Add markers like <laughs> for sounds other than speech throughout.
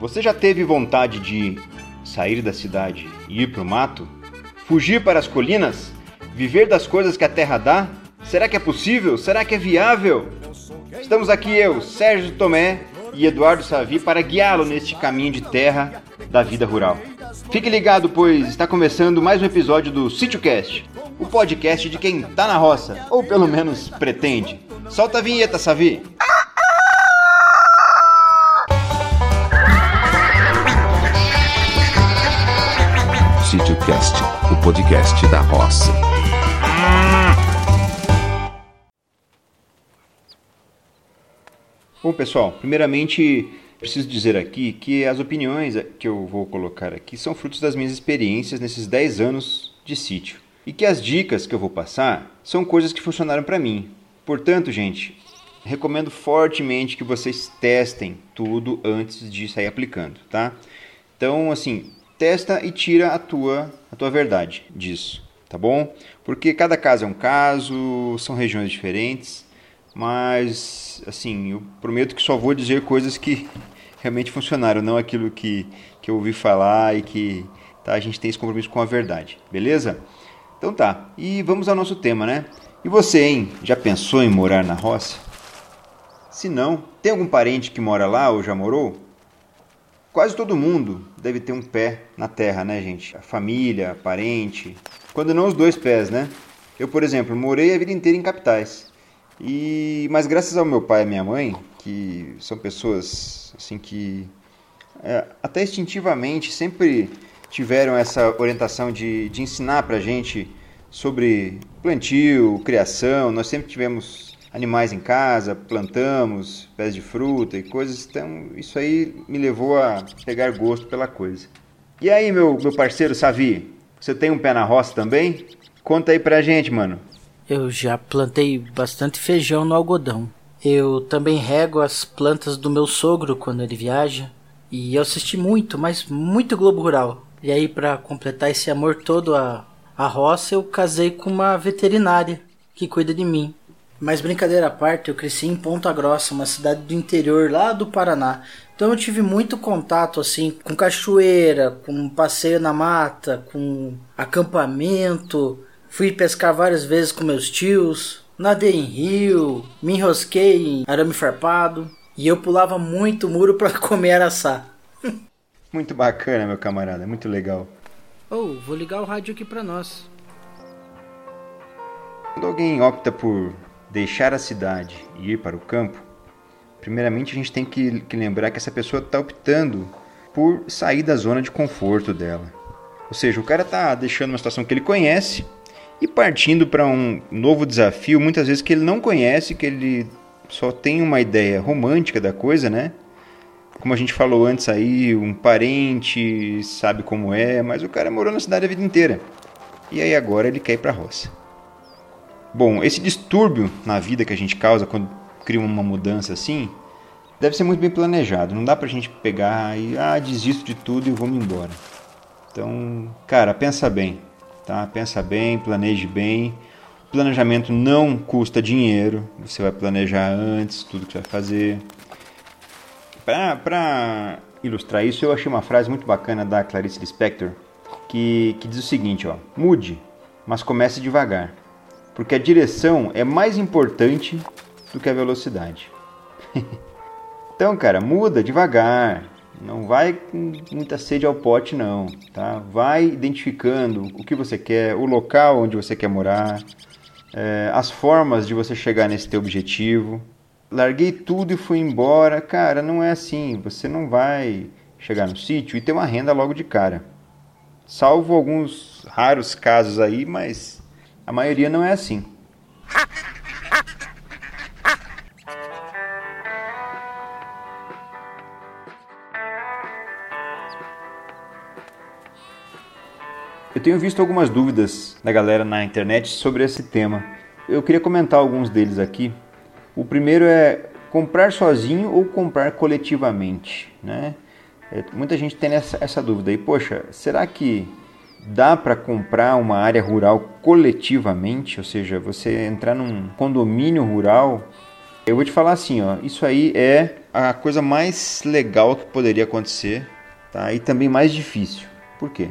Você já teve vontade de sair da cidade e ir para o mato? Fugir para as colinas? Viver das coisas que a terra dá? Será que é possível? Será que é viável? Estamos aqui eu, Sérgio Tomé e Eduardo Savi para guiá-lo neste caminho de terra da vida rural. Fique ligado, pois está começando mais um episódio do SítioCast, o podcast de quem tá na roça, ou pelo menos pretende. Solta a vinheta, Savi! SítioCast, o podcast da roça. Bom, pessoal, primeiramente preciso dizer aqui que as opiniões que eu vou colocar aqui são frutos das minhas experiências nesses 10 anos de sítio. E que as dicas que eu vou passar são coisas que funcionaram para mim. Portanto, gente, recomendo fortemente que vocês testem tudo antes de sair aplicando, tá? Então, assim, testa e tira a tua, a tua verdade disso, tá bom? Porque cada caso é um caso, são regiões diferentes, mas assim, eu prometo que só vou dizer coisas que <laughs> realmente funcionaram, não aquilo que, que eu ouvi falar e que tá, a gente tem esse compromisso com a verdade, beleza? Então tá, e vamos ao nosso tema, né? E você, hein? Já pensou em morar na roça? Se não, tem algum parente que mora lá ou já morou? Quase todo mundo deve ter um pé na terra, né, gente? A família, parente. Quando não os dois pés, né? Eu, por exemplo, morei a vida inteira em capitais. E mas graças ao meu pai e minha mãe, que são pessoas assim que é, até instintivamente sempre tiveram essa orientação de, de ensinar pra gente sobre plantio, criação. Nós sempre tivemos animais em casa, plantamos pés de fruta e coisas, então isso aí me levou a pegar gosto pela coisa. E aí, meu, meu parceiro Savi, você tem um pé na roça também? Conta aí pra gente, mano. Eu já plantei bastante feijão no algodão. Eu também rego as plantas do meu sogro quando ele viaja. E eu assisti muito, mas muito Globo Rural. E aí, para completar esse amor todo à, à roça, eu casei com uma veterinária que cuida de mim. Mas brincadeira à parte, eu cresci em Ponta Grossa, uma cidade do interior lá do Paraná. Então eu tive muito contato assim com cachoeira, com passeio na mata, com acampamento. Fui pescar várias vezes com meus tios, nadei em rio, me enrosquei em arame farpado e eu pulava muito muro para <laughs> comer araçá. Muito bacana, meu camarada, muito legal. Oh, vou ligar o rádio aqui para nós. Quando alguém opta por deixar a cidade e ir para o campo, primeiramente a gente tem que, que lembrar que essa pessoa está optando por sair da zona de conforto dela. Ou seja, o cara está deixando uma situação que ele conhece e partindo para um novo desafio, muitas vezes que ele não conhece, que ele só tem uma ideia romântica da coisa, né? Como a gente falou antes aí, um parente sabe como é, mas o cara morou na cidade a vida inteira. E aí agora ele quer ir para a roça. Bom, esse distúrbio na vida que a gente causa quando cria uma mudança assim, deve ser muito bem planejado. Não dá pra gente pegar e, ah, desisto de tudo e vou me embora. Então, cara, pensa bem, tá? Pensa bem, planeje bem. Planejamento não custa dinheiro. Você vai planejar antes tudo que vai fazer. Para ilustrar isso, eu achei uma frase muito bacana da Clarice Lispector que, que diz o seguinte: ó, mude, mas comece devagar porque a direção é mais importante do que a velocidade. <laughs> então, cara, muda devagar. Não vai com muita sede ao pote, não. Tá? Vai identificando o que você quer, o local onde você quer morar, é, as formas de você chegar nesse teu objetivo. Larguei tudo e fui embora. Cara, não é assim. Você não vai chegar no sítio e ter uma renda logo de cara. Salvo alguns raros casos aí, mas a maioria não é assim. Eu tenho visto algumas dúvidas da galera na internet sobre esse tema. Eu queria comentar alguns deles aqui. O primeiro é comprar sozinho ou comprar coletivamente, né? É, muita gente tem essa, essa dúvida. E poxa, será que dá para comprar uma área rural coletivamente, ou seja, você entrar num condomínio rural, eu vou te falar assim, ó, isso aí é a coisa mais legal que poderia acontecer, tá? E também mais difícil. Por quê?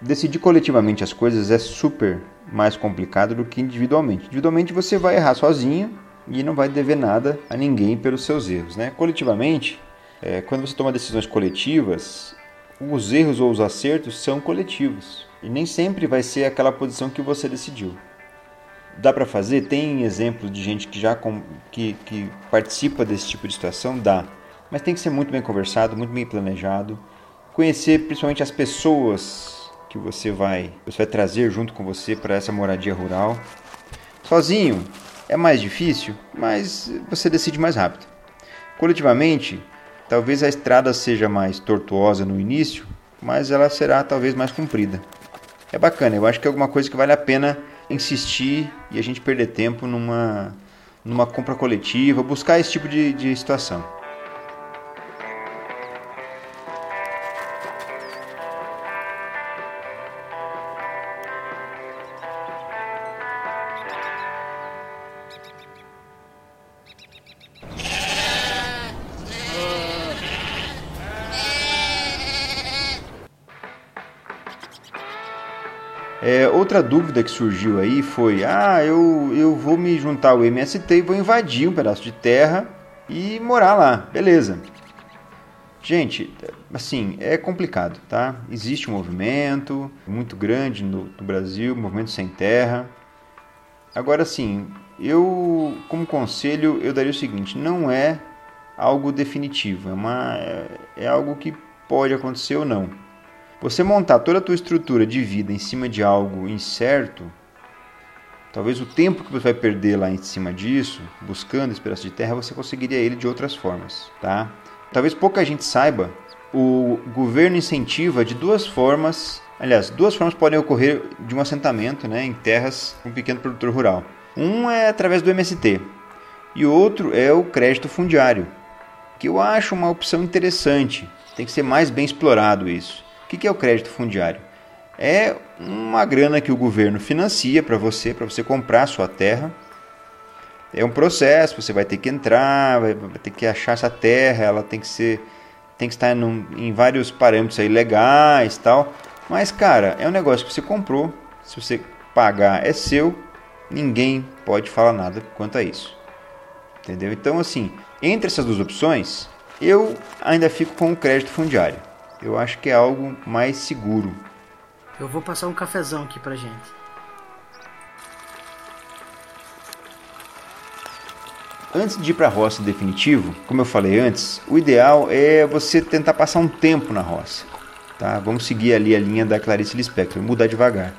Decidir coletivamente as coisas é super mais complicado do que individualmente. Individualmente você vai errar sozinho e não vai dever nada a ninguém pelos seus erros, né? Coletivamente, é, quando você toma decisões coletivas, os erros ou os acertos são coletivos e nem sempre vai ser aquela posição que você decidiu. Dá para fazer? Tem exemplos de gente que já com, que, que participa desse tipo de situação? Dá. Mas tem que ser muito bem conversado, muito bem planejado. Conhecer principalmente as pessoas que você vai, você vai trazer junto com você para essa moradia rural. Sozinho é mais difícil, mas você decide mais rápido. Coletivamente, Talvez a estrada seja mais tortuosa no início, mas ela será talvez mais comprida. É bacana, eu acho que é alguma coisa que vale a pena insistir e a gente perder tempo numa, numa compra coletiva, buscar esse tipo de, de situação. É, outra dúvida que surgiu aí foi: ah, eu, eu vou me juntar ao MST e vou invadir um pedaço de terra e morar lá, beleza. Gente, assim, é complicado, tá? Existe um movimento muito grande no, no Brasil, movimento sem terra. Agora, sim, eu, como conselho, eu daria o seguinte: não é algo definitivo, é, uma, é, é algo que pode acontecer ou não. Você montar toda a tua estrutura de vida em cima de algo incerto, talvez o tempo que você vai perder lá em cima disso, buscando esse pedaço de terra, você conseguiria ele de outras formas, tá? Talvez pouca gente saiba, o governo incentiva de duas formas, aliás, duas formas podem ocorrer de um assentamento, né, em terras com um pequeno produtor rural. Um é através do MST e outro é o crédito fundiário, que eu acho uma opção interessante. Tem que ser mais bem explorado isso. O que é o crédito fundiário? É uma grana que o governo financia para você, para você comprar a sua terra. É um processo, você vai ter que entrar, vai ter que achar essa terra, ela tem que ser, tem que estar em vários parâmetros aí legais, tal. Mas cara, é um negócio que você comprou, se você pagar é seu, ninguém pode falar nada quanto a isso. Entendeu? Então assim, entre essas duas opções, eu ainda fico com o crédito fundiário eu acho que é algo mais seguro. Eu vou passar um cafezão aqui pra gente. Antes de ir para a roça definitivo, como eu falei antes, o ideal é você tentar passar um tempo na roça. Tá? Vamos seguir ali a linha da Clarice Lispector, mudar devagar.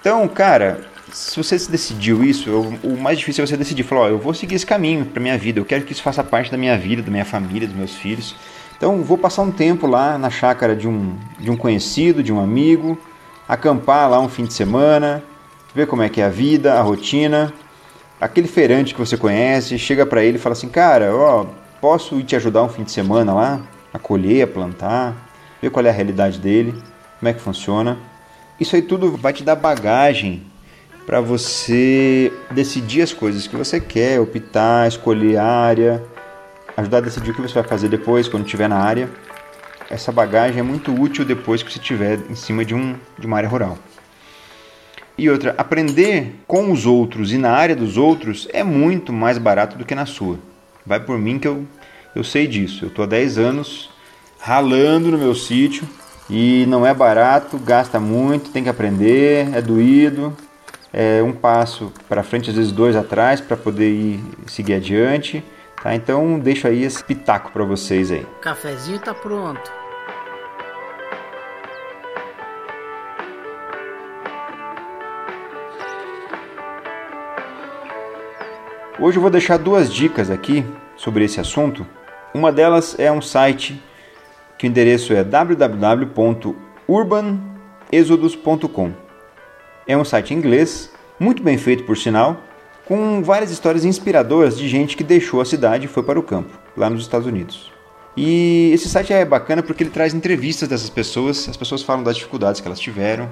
Então, cara, se você se decidiu isso, eu, o mais difícil é você decidir, falar, ó, eu vou seguir esse caminho para minha vida, eu quero que isso faça parte da minha vida, da minha família, dos meus filhos. Então vou passar um tempo lá na chácara de um, de um conhecido, de um amigo, acampar lá um fim de semana, ver como é que é a vida, a rotina. Aquele feirante que você conhece, chega para ele e fala assim, cara, ó, posso ir te ajudar um fim de semana lá, a colher, a plantar, ver qual é a realidade dele, como é que funciona. Isso aí tudo vai te dar bagagem para você decidir as coisas que você quer, optar, escolher área, ajudar a decidir o que você vai fazer depois, quando estiver na área. Essa bagagem é muito útil depois que você estiver em cima de, um, de uma área rural. E outra, aprender com os outros e na área dos outros é muito mais barato do que na sua. Vai por mim que eu, eu sei disso. Eu estou há 10 anos ralando no meu sítio e não é barato, gasta muito, tem que aprender, é doído, é um passo para frente, às vezes dois atrás para poder ir seguir adiante. Tá? Então deixo aí esse pitaco para vocês aí. O cafezinho tá pronto. Hoje eu vou deixar duas dicas aqui sobre esse assunto. Uma delas é um site que o endereço é www.urbanexodus.com. É um site em inglês, muito bem feito por sinal, com várias histórias inspiradoras de gente que deixou a cidade e foi para o campo, lá nos Estados Unidos. E esse site é bacana porque ele traz entrevistas dessas pessoas, as pessoas falam das dificuldades que elas tiveram,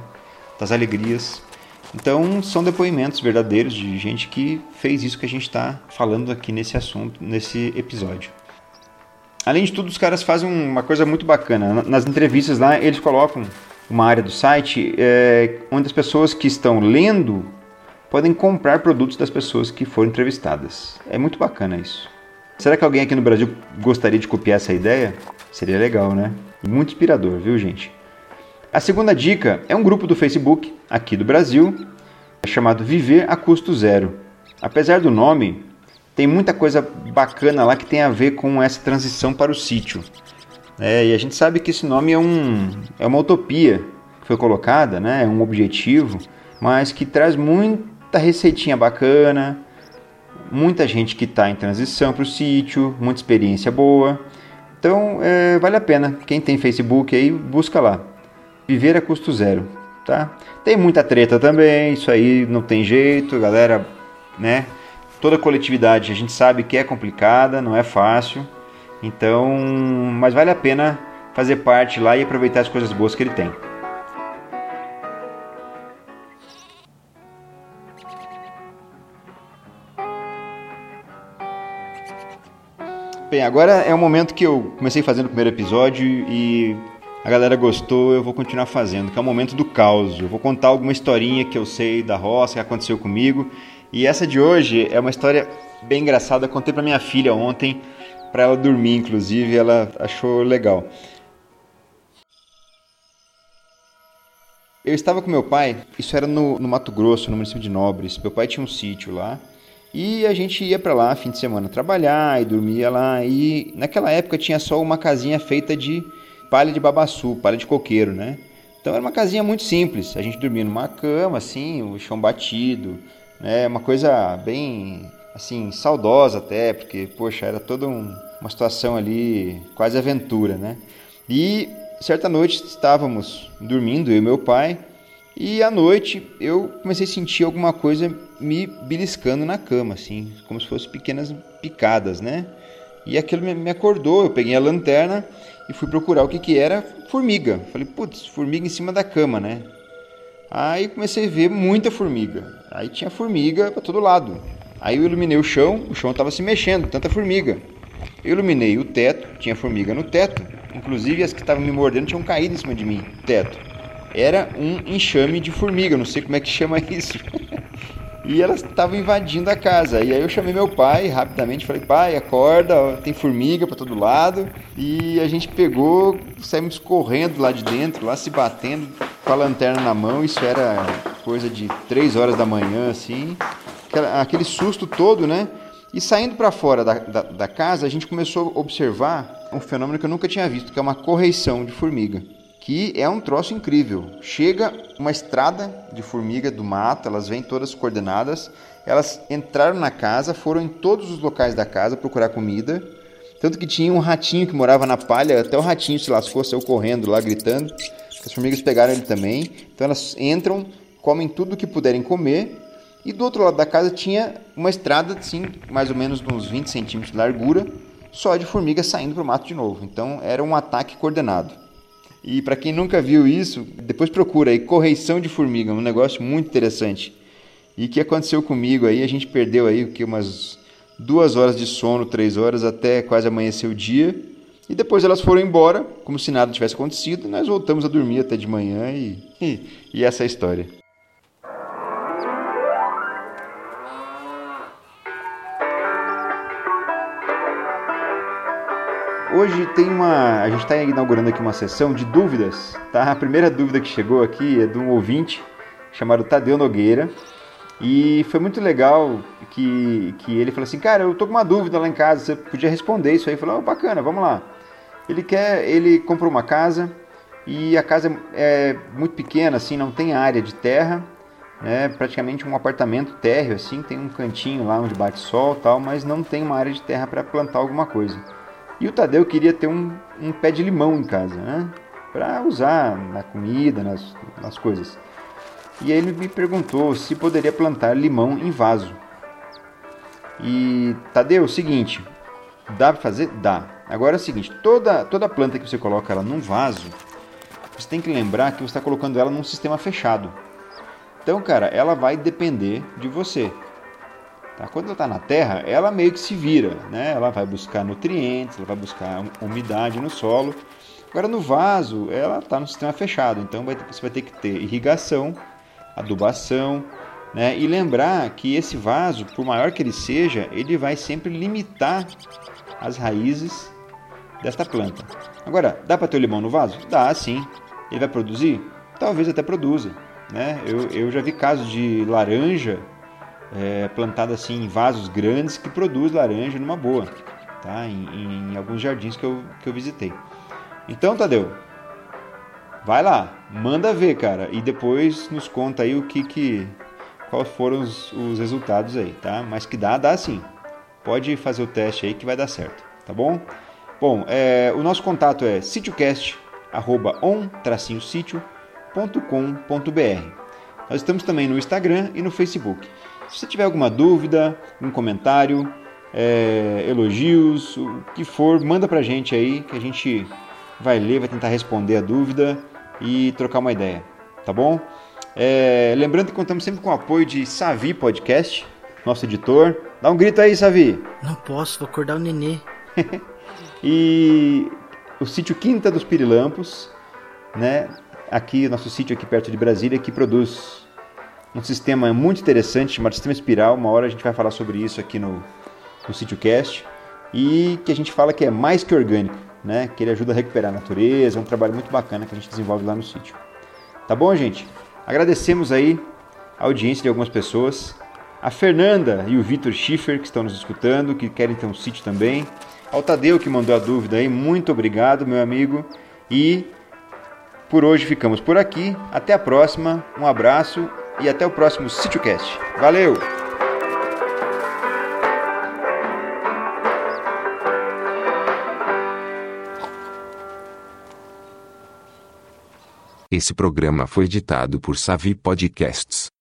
das alegrias. Então são depoimentos verdadeiros de gente que fez isso que a gente está falando aqui nesse assunto, nesse episódio. Além de tudo, os caras fazem uma coisa muito bacana. Nas entrevistas lá, eles colocam uma área do site é, onde as pessoas que estão lendo podem comprar produtos das pessoas que foram entrevistadas. É muito bacana isso. Será que alguém aqui no Brasil gostaria de copiar essa ideia? Seria legal, né? Muito inspirador, viu, gente? A segunda dica é um grupo do Facebook, aqui do Brasil, chamado Viver a Custo Zero. Apesar do nome, tem muita coisa bacana lá que tem a ver com essa transição para o sítio. É, e a gente sabe que esse nome é, um, é uma utopia que foi colocada, né? é um objetivo, mas que traz muita receitinha bacana, muita gente que está em transição para o sítio, muita experiência boa. Então é, vale a pena. Quem tem Facebook aí, busca lá. Viver a custo zero. Tá? Tem muita treta também, isso aí não tem jeito, galera, né? Toda coletividade a gente sabe que é complicada, não é fácil. Então, mas vale a pena fazer parte lá e aproveitar as coisas boas que ele tem. Bem, agora é o momento que eu comecei fazendo o primeiro episódio e a galera gostou, eu vou continuar fazendo, que é o momento do caos. Eu vou contar alguma historinha que eu sei da roça, que aconteceu comigo. E essa de hoje é uma história bem engraçada, eu contei para minha filha ontem para ela dormir, inclusive, ela achou legal. Eu estava com meu pai, isso era no, no Mato Grosso, no município de Nobres. Meu pai tinha um sítio lá e a gente ia para lá fim de semana trabalhar e dormia lá. E naquela época tinha só uma casinha feita de palha de babaçu, palha de coqueiro, né? Então era uma casinha muito simples. A gente dormia numa cama, assim, o chão batido, né? Uma coisa bem assim, saudosa até, porque, poxa, era toda um, uma situação ali, quase aventura, né? E certa noite estávamos dormindo, eu e meu pai, e à noite eu comecei a sentir alguma coisa me beliscando na cama, assim, como se fossem pequenas picadas, né? E aquilo me acordou, eu peguei a lanterna e fui procurar o que que era, formiga. Falei, putz, formiga em cima da cama, né? Aí comecei a ver muita formiga. Aí tinha formiga para todo lado. Aí eu iluminei o chão, o chão estava se mexendo, tanta formiga. Eu iluminei o teto, tinha formiga no teto, inclusive as que estavam me mordendo tinham caído em cima de mim, teto. Era um enxame de formiga, não sei como é que chama <laughs> isso. e elas estavam invadindo a casa. E aí eu chamei meu pai rapidamente, falei: "Pai, acorda, tem formiga para todo lado". E a gente pegou, saímos correndo lá de dentro, lá se batendo com a lanterna na mão. Isso era coisa de 3 horas da manhã assim aquele susto todo, né? E saindo para fora da, da, da, casa, a gente começou a observar um fenômeno que eu nunca tinha visto, que é uma correição de formiga, que é um troço incrível. Chega uma estrada de formiga do mato, elas vêm todas coordenadas, elas entraram na casa, foram em todos os locais da casa procurar comida, tanto que tinha um ratinho que morava na palha, até o ratinho se lascou, saiu correndo lá, gritando. As formigas pegaram ele também. Então elas entram, comem tudo que puderem comer e do outro lado da casa tinha uma estrada, assim, mais ou menos de uns 20 centímetros de largura, só de formigas saindo para o mato de novo. Então era um ataque coordenado. E para quem nunca viu isso, depois procura aí correição de formiga, um negócio muito interessante. E que aconteceu comigo aí, a gente perdeu aí o que umas duas horas de sono, três horas até quase amanhecer o dia. E depois elas foram embora, como se nada tivesse acontecido. E nós voltamos a dormir até de manhã e, e, e essa é a história. Hoje tem uma. A gente está inaugurando aqui uma sessão de dúvidas, tá? A primeira dúvida que chegou aqui é de um ouvinte chamado Tadeu Nogueira. E foi muito legal que, que ele falou assim: Cara, eu tô com uma dúvida lá em casa, você podia responder isso aí? Falei: oh, bacana, vamos lá. Ele quer. Ele comprou uma casa e a casa é muito pequena, assim, não tem área de terra. É praticamente um apartamento térreo, assim, tem um cantinho lá onde bate sol tal, mas não tem uma área de terra para plantar alguma coisa. E o Tadeu queria ter um, um pé de limão em casa, né? Para usar na comida, nas, nas coisas. E aí ele me perguntou se poderia plantar limão em vaso. E Tadeu, é o seguinte, dá para fazer? Dá. Agora é o seguinte, toda, toda planta que você coloca ela num vaso, você tem que lembrar que você está colocando ela num sistema fechado. Então, cara, ela vai depender de você. Tá? Quando ela está na terra, ela meio que se vira, né? Ela vai buscar nutrientes, ela vai buscar umidade no solo. Agora no vaso, ela está no sistema fechado, então vai, você vai ter que ter irrigação, adubação, né? E lembrar que esse vaso, por maior que ele seja, ele vai sempre limitar as raízes desta planta. Agora, dá para ter o limão no vaso? Dá, sim. Ele vai produzir? Talvez até produza. Né? Eu, eu já vi casos de laranja é, plantada assim em vasos grandes que produz laranja numa boa, tá? Em, em, alguns jardins que eu, que eu visitei. Então, Tadeu, vai lá, manda ver, cara, e depois nos conta aí o que que quais foram os, os resultados aí, tá? Mas que dá, dá sim. Pode fazer o teste aí que vai dar certo, tá bom? Bom, é, o nosso contato é sitiocast@on-sitio.com.br. Nós estamos também no Instagram e no Facebook. Se você tiver alguma dúvida, um comentário, é, elogios, o que for, manda pra gente aí que a gente vai ler, vai tentar responder a dúvida e trocar uma ideia, tá bom? É, lembrando que contamos sempre com o apoio de Savi Podcast, nosso editor. Dá um grito aí, Savi! Não posso, vou acordar o nenê. <laughs> e o sítio Quinta dos Pirilampos, né? Aqui, nosso sítio aqui perto de Brasília, que produz um sistema muito interessante chamado Sistema Espiral. Uma hora a gente vai falar sobre isso aqui no, no sítio Cast. E que a gente fala que é mais que orgânico, né? Que ele ajuda a recuperar a natureza, é um trabalho muito bacana que a gente desenvolve lá no sítio. Tá bom, gente? Agradecemos aí a audiência de algumas pessoas. A Fernanda e o Vitor Schiffer, que estão nos escutando, que querem ter um sítio também. Ao Tadeu, que mandou a dúvida aí, muito obrigado, meu amigo. E por hoje ficamos por aqui. Até a próxima, um abraço e até o próximo SítioCast. Valeu! Esse programa foi editado por Savi Podcasts.